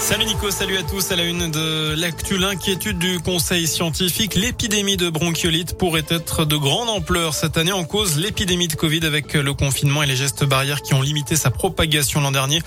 Salut Nico, salut à tous. À la une de l'actu, l'inquiétude du conseil scientifique, l'épidémie de bronchiolite pourrait être de grande ampleur cette année en cause l'épidémie de Covid avec le confinement et les gestes barrières qui ont limité sa propagation l'an dernier.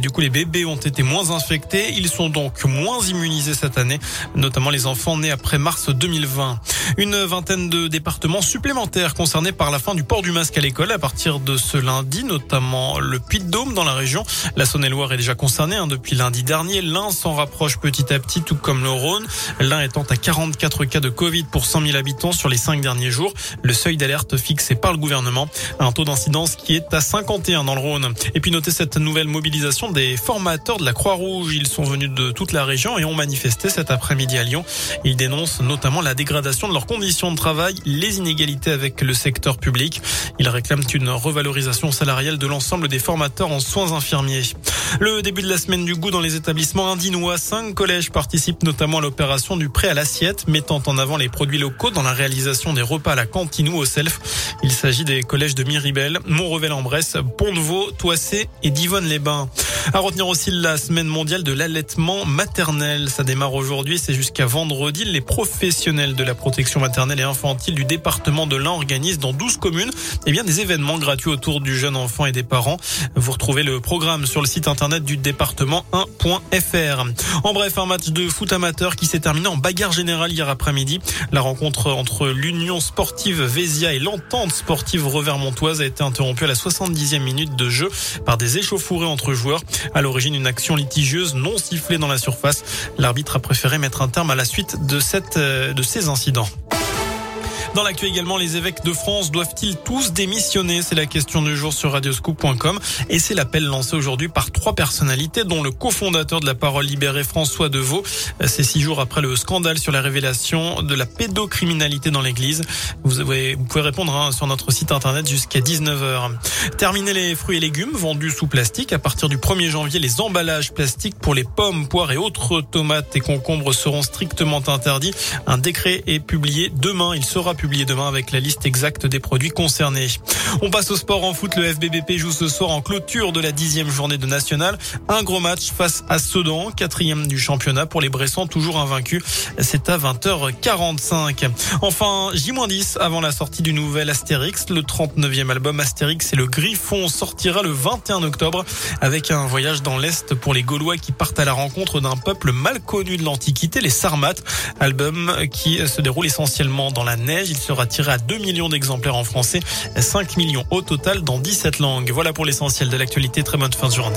Du coup, les bébés ont été moins infectés. Ils sont donc moins immunisés cette année, notamment les enfants nés après mars 2020. Une vingtaine de départements supplémentaires concernés par la fin du port du masque à l'école à partir de ce lundi, notamment le Puy-de-Dôme dans la région. La Saône-et-Loire est déjà concernée hein, depuis lundi dernier. L'un s'en rapproche petit à petit, tout comme le Rhône. L'un étant à 44 cas de Covid pour 100 000 habitants sur les cinq derniers jours. Le seuil d'alerte fixé par le gouvernement. Un taux d'incidence qui est à 51 dans le Rhône. Et puis notez cette nouvelle mobilisation des formateurs de la Croix-Rouge. Ils sont venus de toute la région et ont manifesté cet après-midi à Lyon. Ils dénoncent notamment la dégradation de leurs conditions de travail, les inégalités avec le secteur public. Ils réclament une revalorisation salariale de l'ensemble des formateurs en soins infirmiers. Le début de la semaine du goût dans les établissements indinois. Cinq collèges participent notamment à l'opération du prêt à l'assiette, mettant en avant les produits locaux dans la réalisation des repas à la cantine ou au self. Il s'agit des collèges de Miribel, Montrevel-en-Bresse, Pont-de-Vaux, Toissé et Divonne-les-Bains. À retenir aussi la semaine mondiale de l'allaitement maternel. Ça démarre aujourd'hui, c'est jusqu'à vendredi. Les professionnels de la protection maternelle et infantile du département de l'Ain organisent dans 12 communes eh bien, des événements gratuits autour du jeune enfant et des parents. Vous retrouvez le programme sur le site internet du département 1.fr. En bref, un match de foot amateur qui s'est terminé en bagarre générale hier après-midi. La rencontre entre l'Union sportive Vésia et l'entente sportive Revermontoise a été interrompue à la 70e minute de jeu par des échauffourées entre joueurs. À l'origine, une action litigieuse non sifflée dans la surface. L'arbitre a préféré mettre un terme à la suite de cette, euh, de ces incidents. Dans l'actu également, les évêques de France doivent-ils tous démissionner C'est la question du jour sur radioscoop.com et c'est l'appel lancé aujourd'hui par trois personnalités dont le cofondateur de la Parole libérée François Deveau. C'est six jours après le scandale sur la révélation de la pédocriminalité dans l'église. Vous, pouvez répondre hein, sur notre site internet jusqu'à 19h. Terminer les fruits et légumes vendus sous plastique. À partir du 1er janvier, les emballages plastiques pour les pommes, poires et autres tomates et concombres seront strictement interdits. Un décret est publié demain. Il sera publié demain avec la liste exacte des produits concernés. On passe au sport en foot. Le FBBP joue ce soir en clôture de la dixième journée de national. Un gros match face à Sedan, quatrième du championnat pour les Bressans, toujours invaincus. C'est à 20h45. Enfin, J-10 avant la sortie du nouvel Astérix. Le 39e album Astérix et le Griffon sortira le 21 octobre avec un voyage dans l'Est pour les Gaulois qui partent à la rencontre d'un peuple mal connu de l'Antiquité, les Sarmates. Album qui se déroule essentiellement dans la neige il sera tiré à 2 millions d'exemplaires en français, 5 millions au total dans 17 langues. Voilà pour l'essentiel de l'actualité. Très bonne fin de journée.